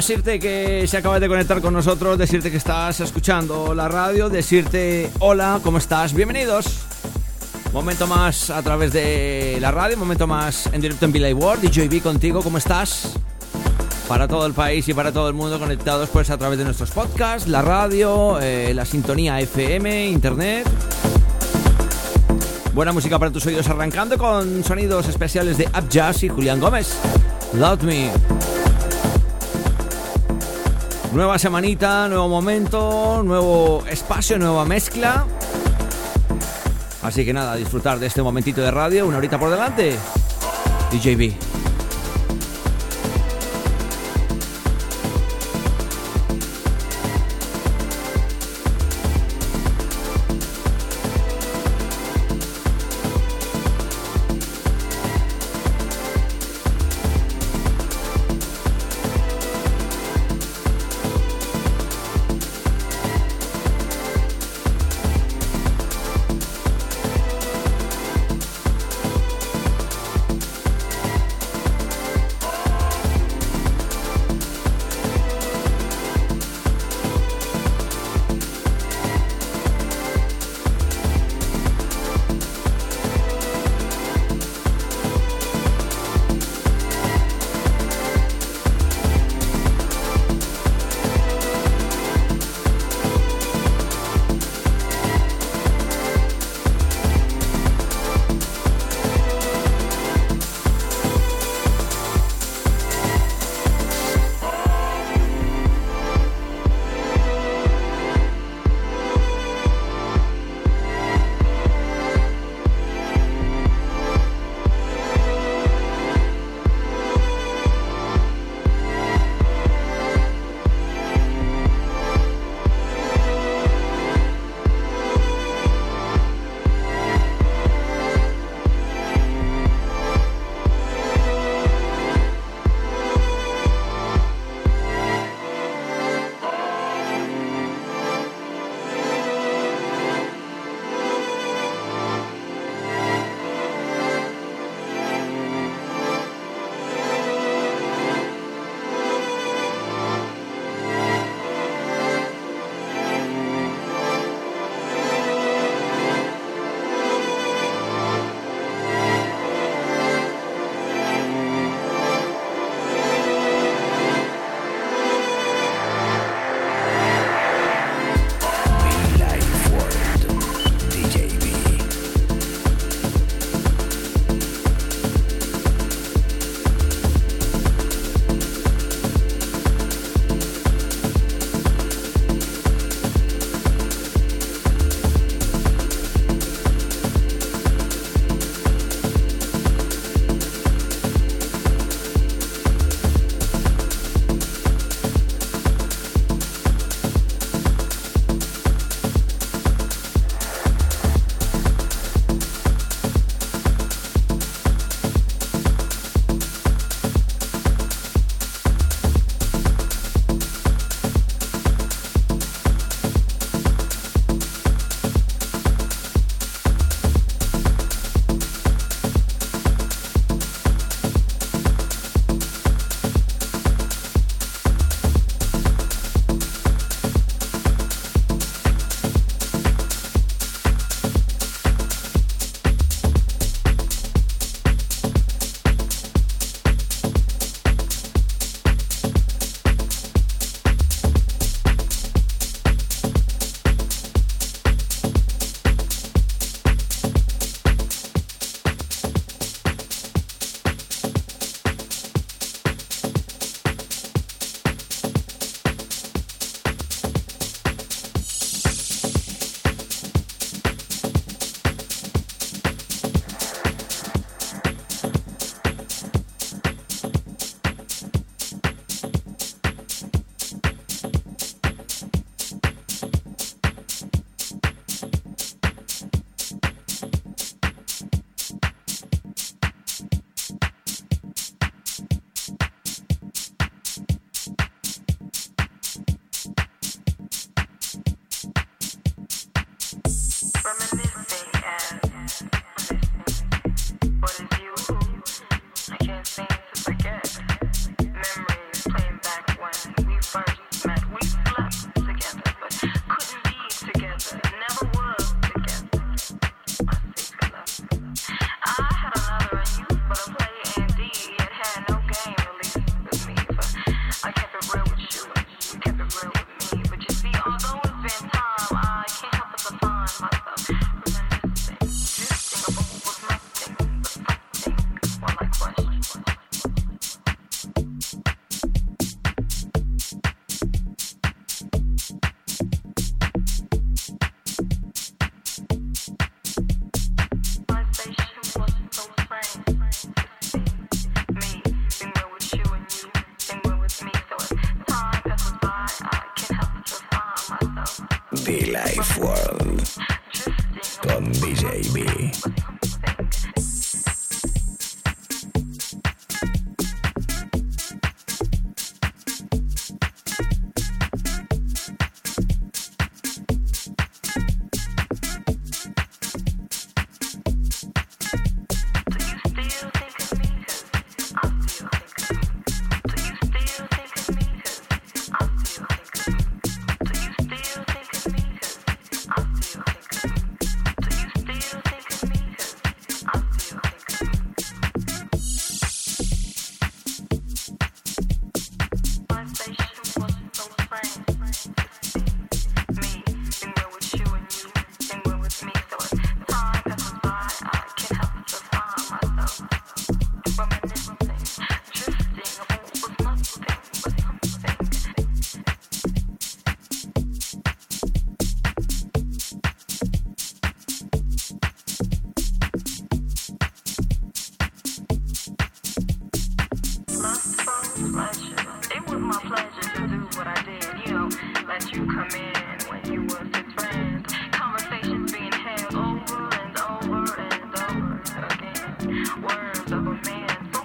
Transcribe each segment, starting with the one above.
Decirte que se acabas de conectar con nosotros, decirte que estás escuchando la radio, decirte hola, ¿cómo estás? Bienvenidos. Momento más a través de la radio, momento más en directo en Billy World, DJB contigo, ¿cómo estás? Para todo el país y para todo el mundo conectados pues a través de nuestros podcasts, la radio, eh, la sintonía FM, internet. Buena música para tus oídos arrancando con sonidos especiales de Up Jazz y Julián Gómez. Love Me. Nueva semanita, nuevo momento, nuevo espacio, nueva mezcla. Así que nada, disfrutar de este momentito de radio, una horita por delante. DJB.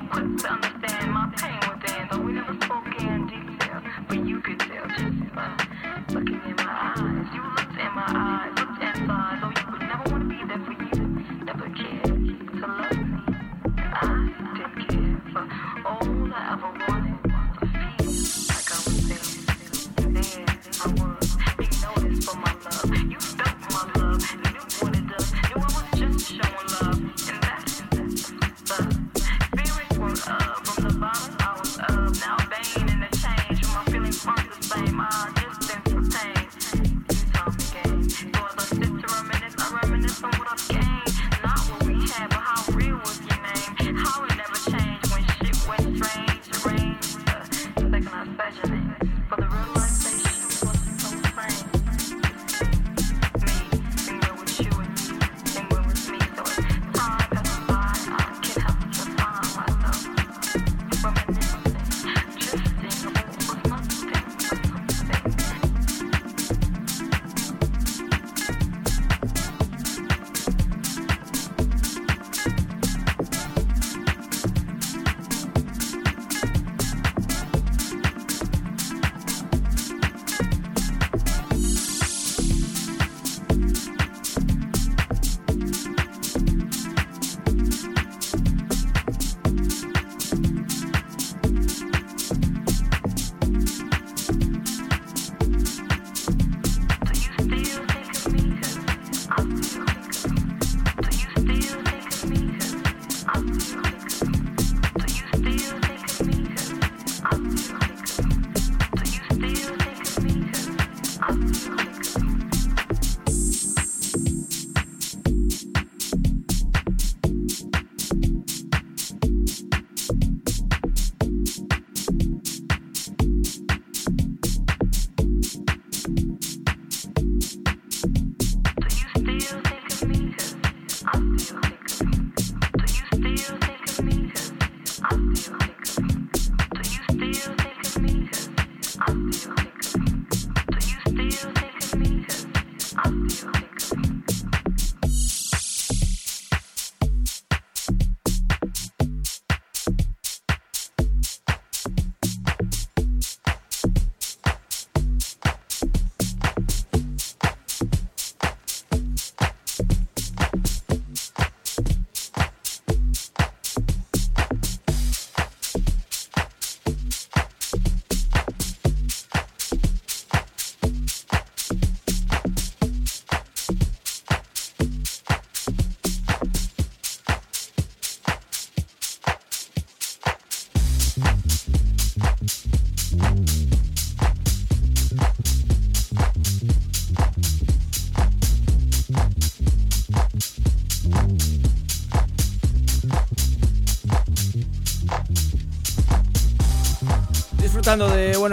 Disfrutando de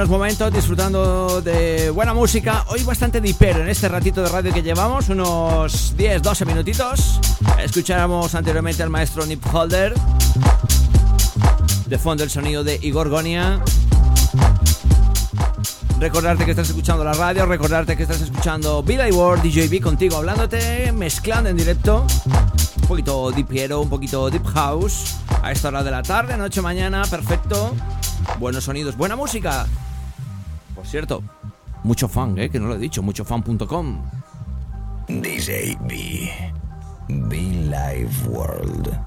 buenos momentos, disfrutando de buena música. Hoy bastante dipero en este ratito de radio que llevamos, unos 10, 12 minutitos. Escucháramos anteriormente al maestro Nip Holder. De fondo el sonido de Igor Gonia. Recordarte que estás escuchando la radio, recordarte que estás escuchando Billy Ward, DJB contigo, hablándote, mezclando en directo. Un poquito deep piero, un poquito deep house. A esta hora de la tarde, noche, mañana, perfecto. Buenos sonidos, buena música. Cierto, mucho fan, ¿eh? que no lo he dicho, muchofan.com. DJB. Be Live World.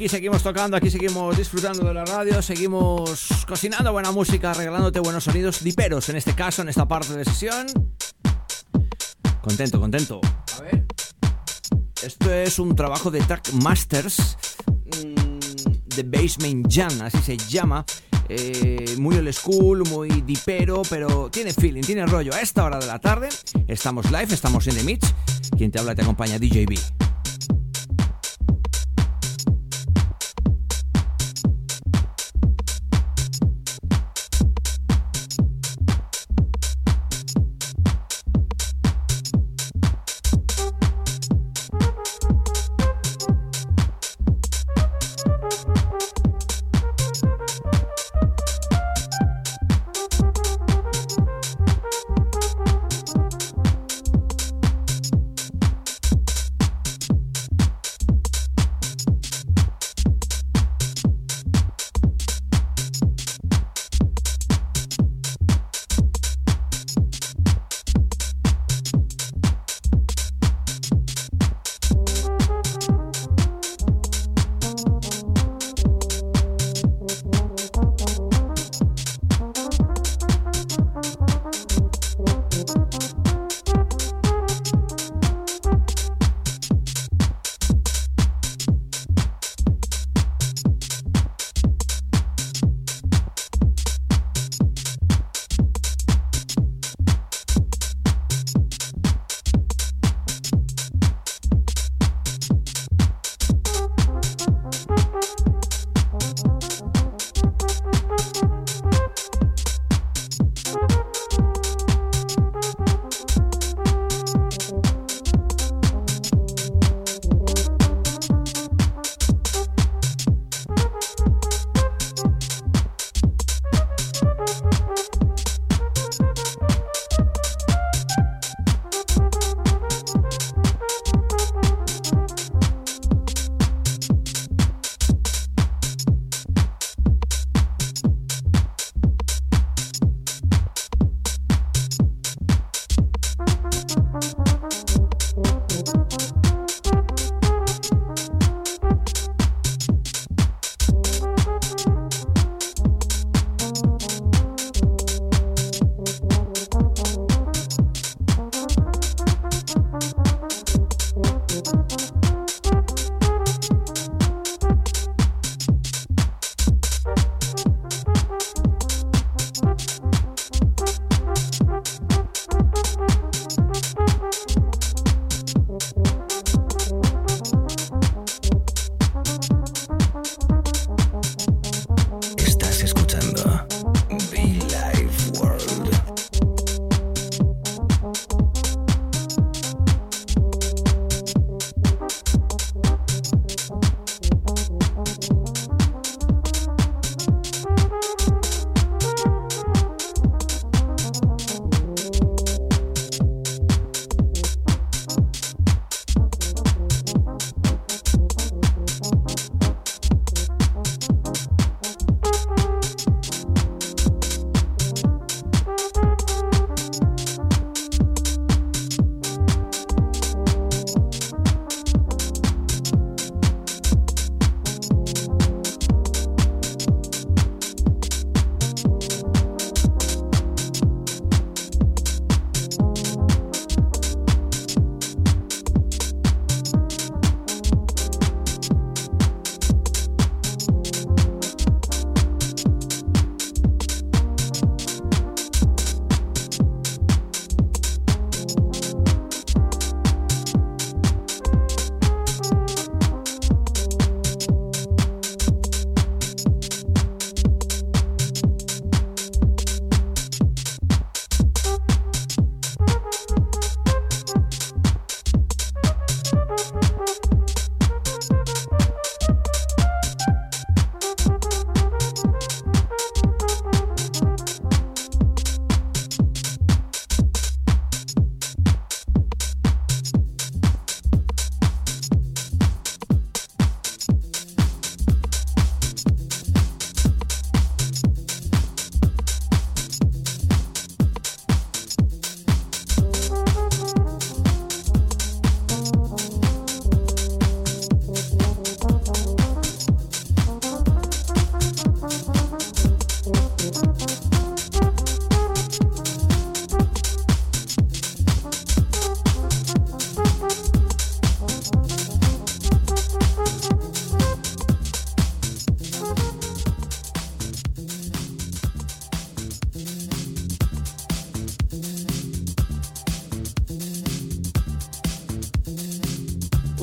Aquí seguimos tocando, aquí seguimos disfrutando de la radio, seguimos cocinando buena música, regalándote buenos sonidos diperos, en este caso, en esta parte de sesión. Contento, contento. A ver. Esto es un trabajo de Track Masters mm, de Basement Jam, así se llama. Eh, muy old school, muy dipero, pero tiene feeling, tiene rollo. A esta hora de la tarde estamos live, estamos en The Mitch. Quien te habla te acompaña DJB.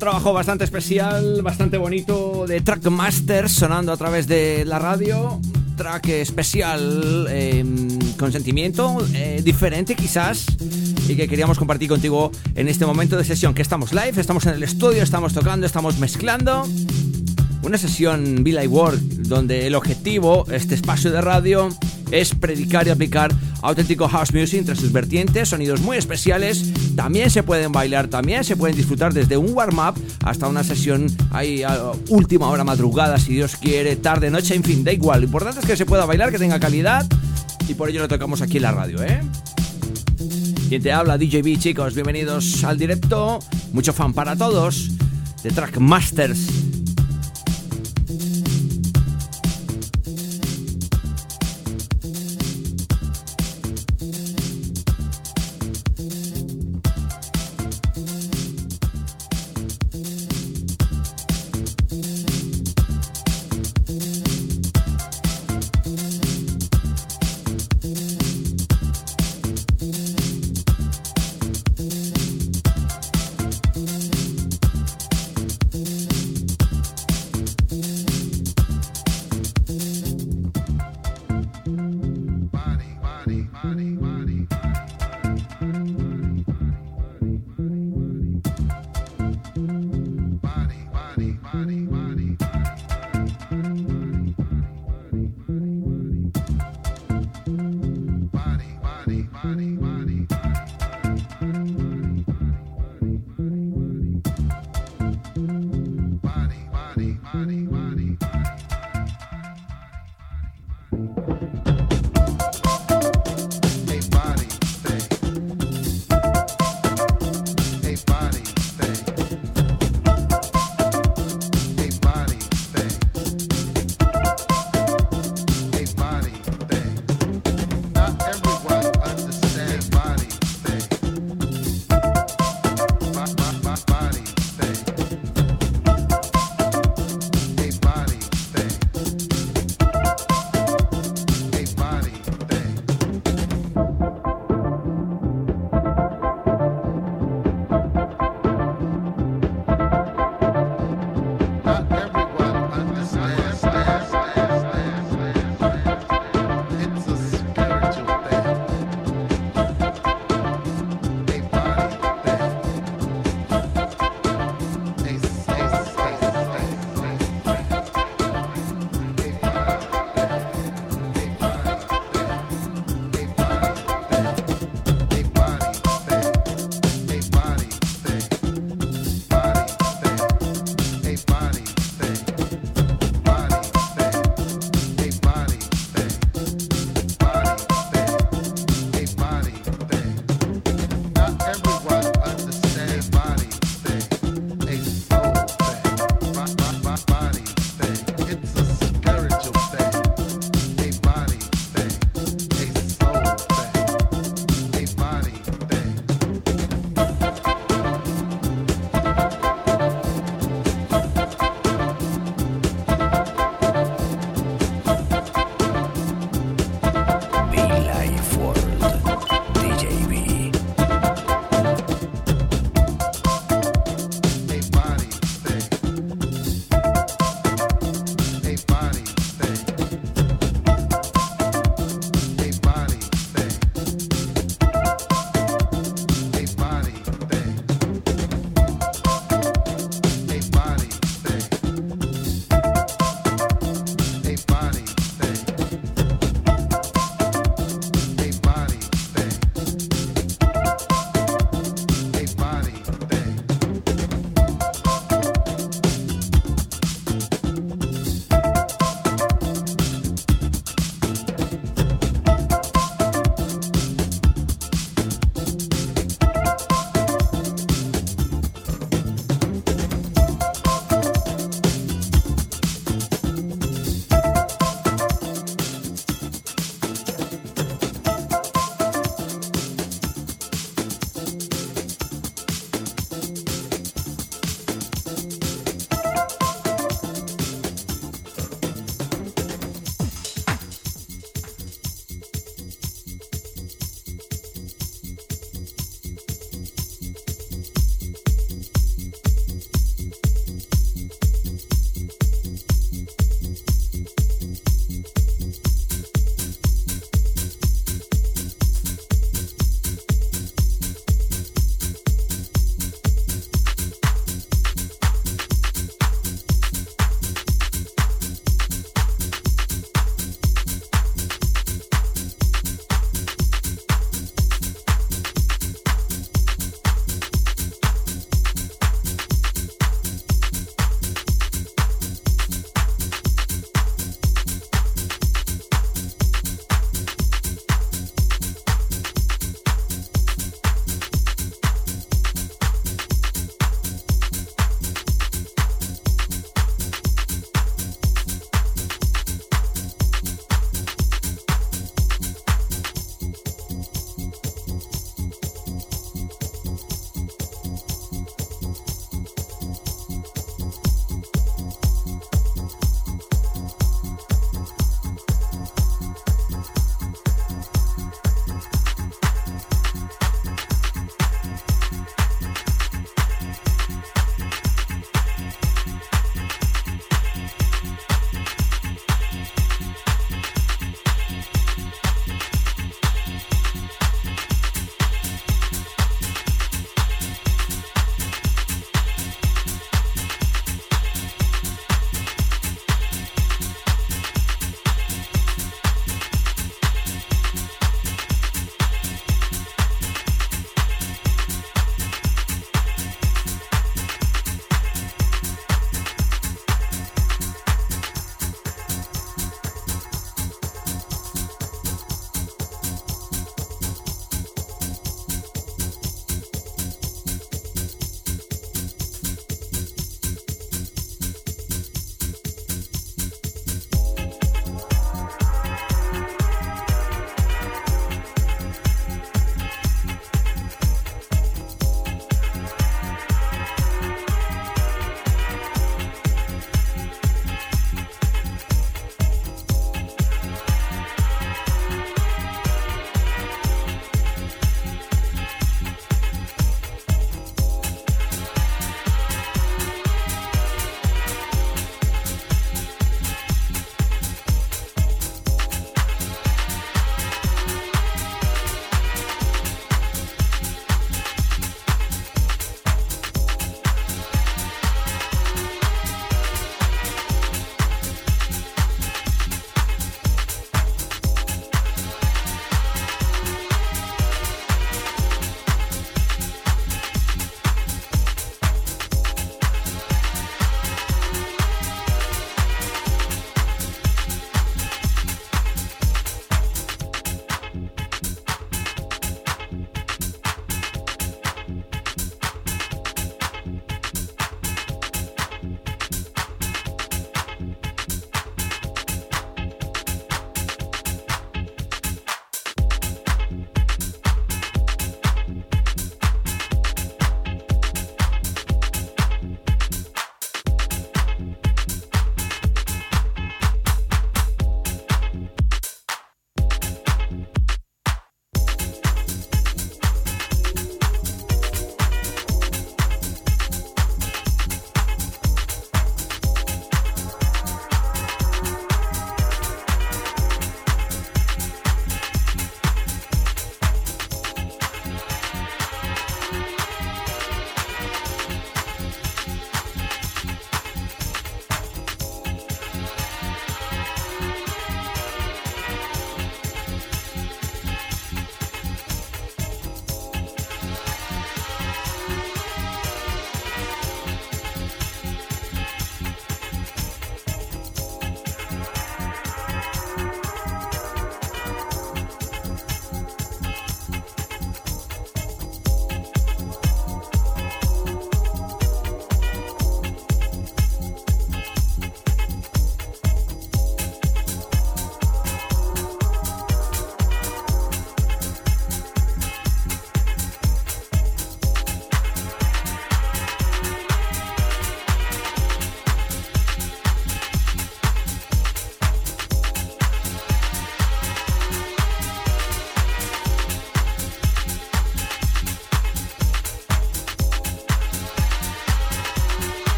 Trabajo bastante especial, bastante bonito de Trackmaster sonando a través de la radio. Track especial, eh, con sentimiento, eh, diferente quizás, y que queríamos compartir contigo en este momento de sesión, que estamos live, estamos en el estudio, estamos tocando, estamos mezclando. Una sesión Be Like Work, donde el objetivo, este espacio de radio, es predicar y aplicar auténtico house music entre sus vertientes, sonidos muy especiales. También se pueden bailar, también se pueden disfrutar desde un warm-up hasta una sesión ahí última hora madrugada, si Dios quiere, tarde, noche, en fin, da igual. Lo importante es que se pueda bailar, que tenga calidad y por ello lo tocamos aquí en la radio, ¿eh? Quien te habla, DJB, chicos, bienvenidos al directo. Mucho fan para todos de Trackmasters.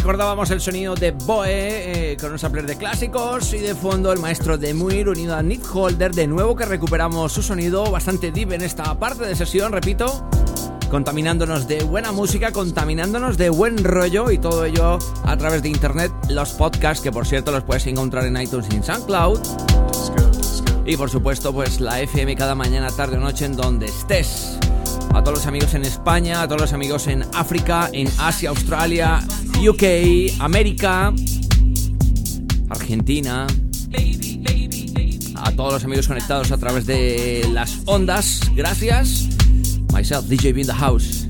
Recordábamos el sonido de Boe eh, con un sampler de clásicos y de fondo el maestro de Muir unido a Nick Holder. De nuevo que recuperamos su sonido bastante deep en esta parte de sesión, repito, contaminándonos de buena música, contaminándonos de buen rollo y todo ello a través de internet. Los podcasts, que por cierto los puedes encontrar en iTunes y en SoundCloud. Y por supuesto, pues la FM cada mañana, tarde o noche en donde estés a todos los amigos en España, a todos los amigos en África, en Asia, Australia, UK, América, Argentina, a todos los amigos conectados a través de las ondas. Gracias. Myself, DJ in the house.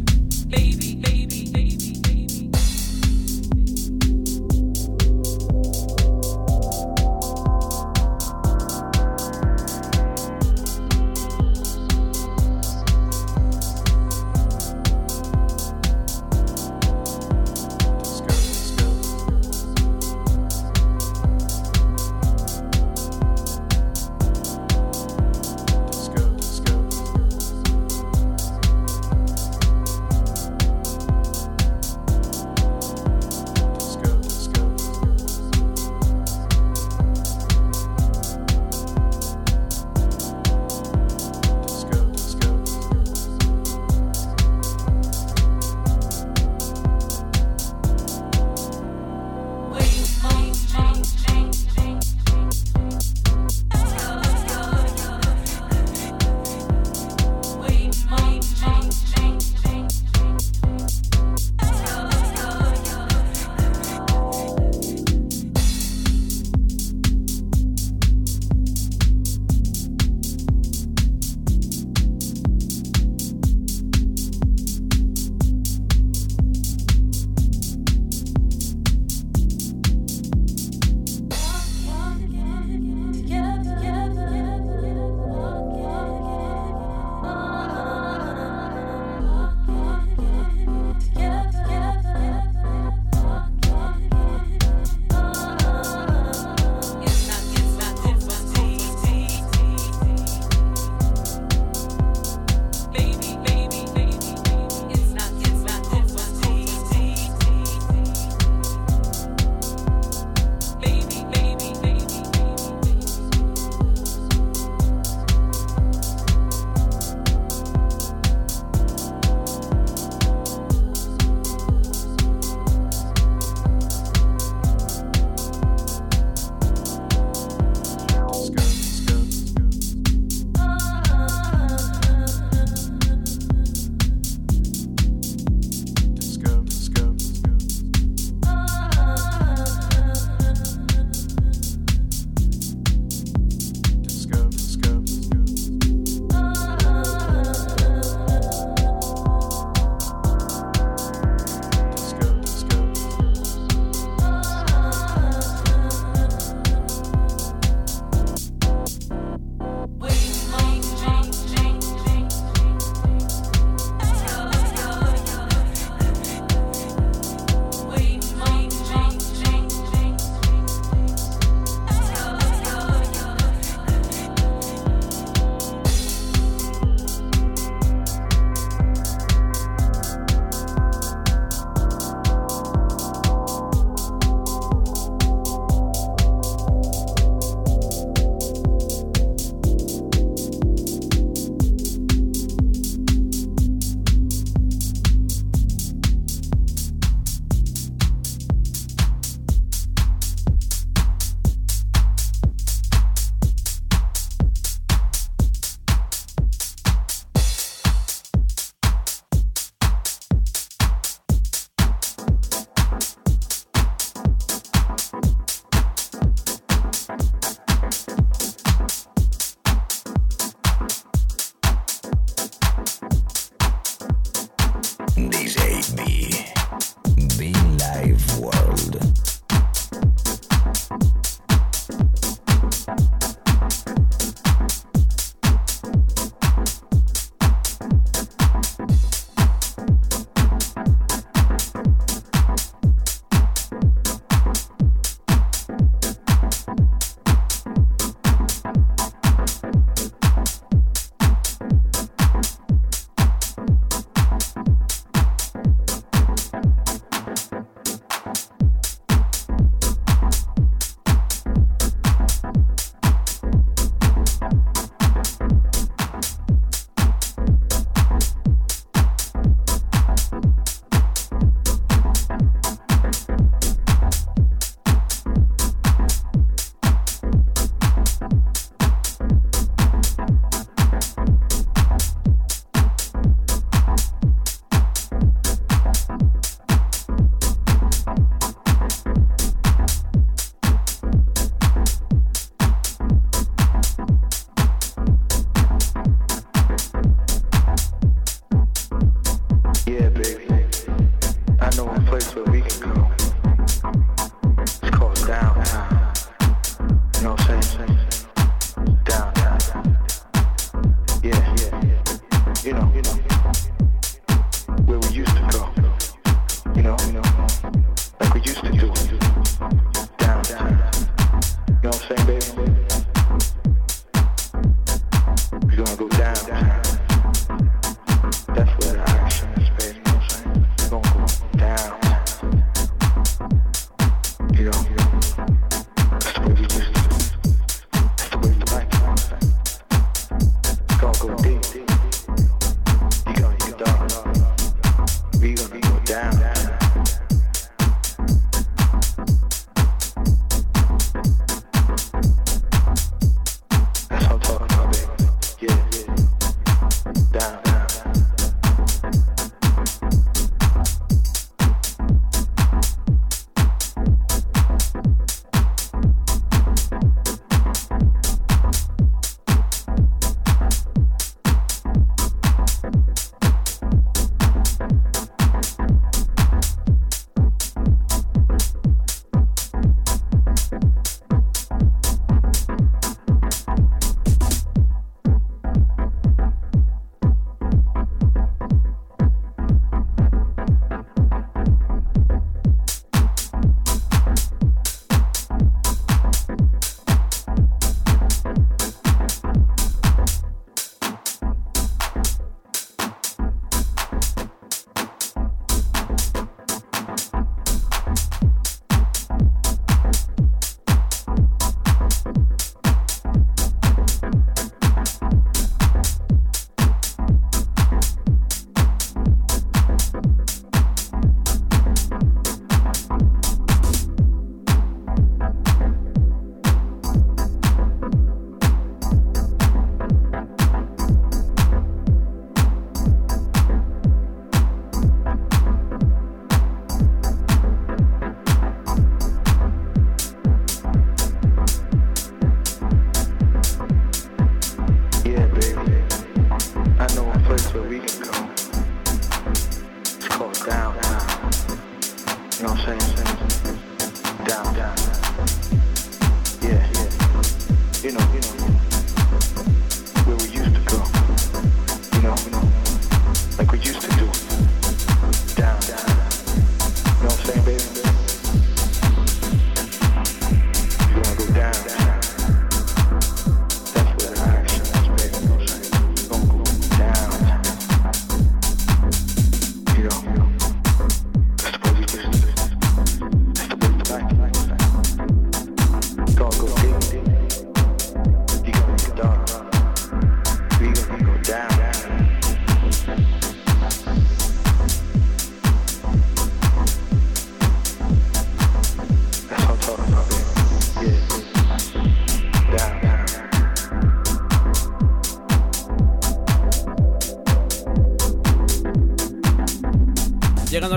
Radio.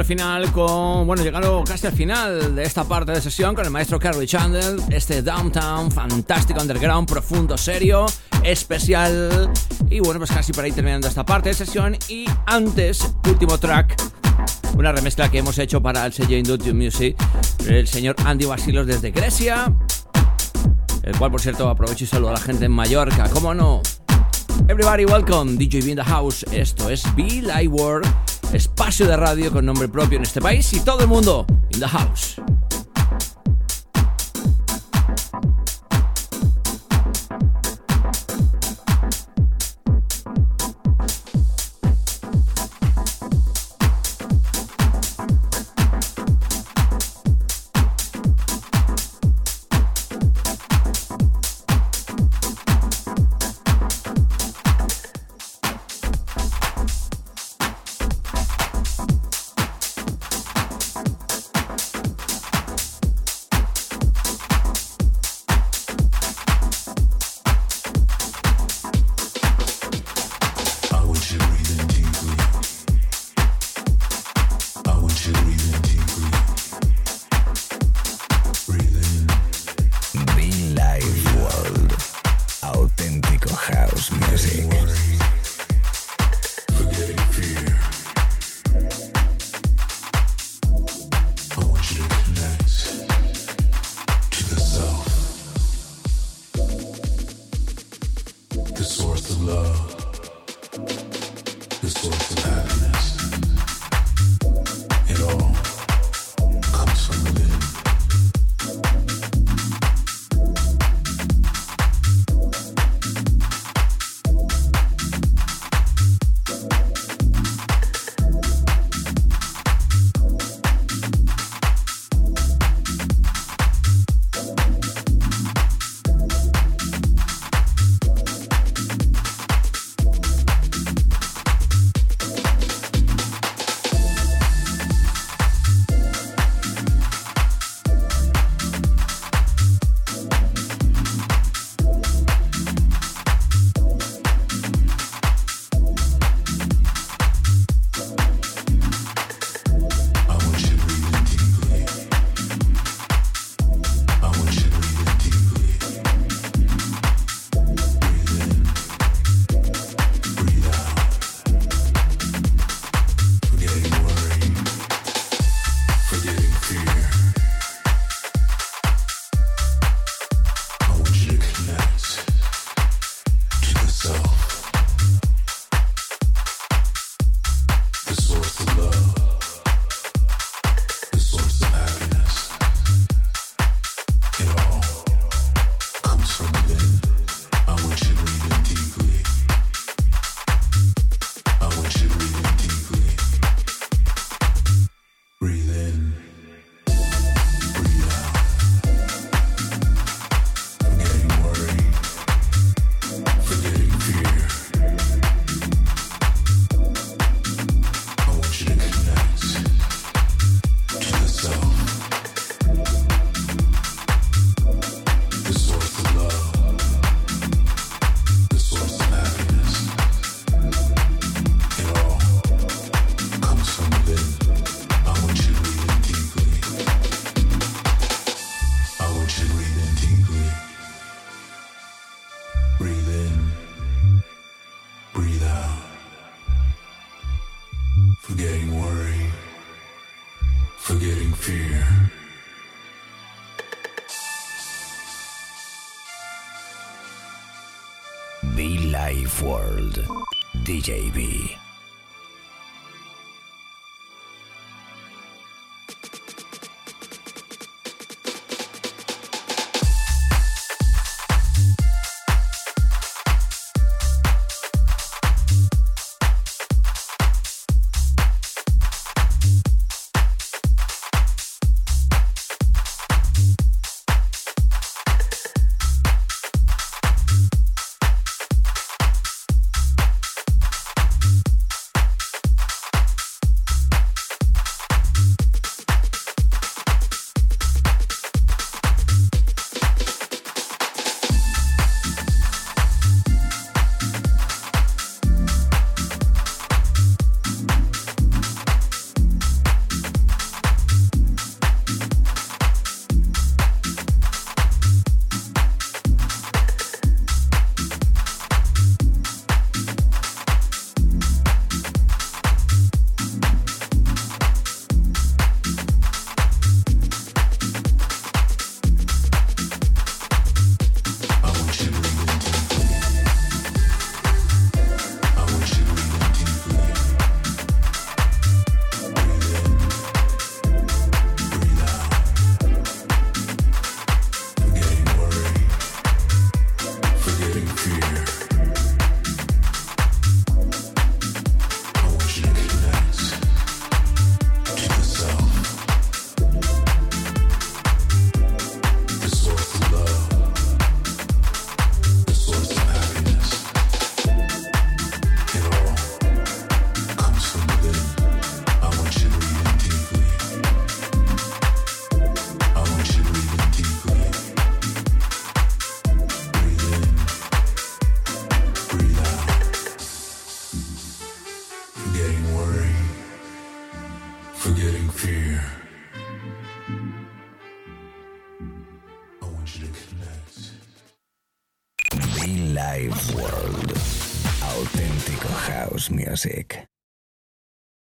Final con, bueno, llegando casi al final de esta parte de sesión con el maestro Carrie Chandler, este Downtown fantástico, underground, profundo, serio, especial. Y bueno, pues casi para ir terminando esta parte de sesión. Y antes, último track, una remezcla que hemos hecho para el sello Industrial Music, el señor Andy Basilos desde Grecia, el cual por cierto aprovecho y saludo a la gente en Mallorca, ¿cómo no? Everybody welcome, DJ B in the house, esto es Be Light World espacio de radio con nombre propio en este país y todo el mundo in the house.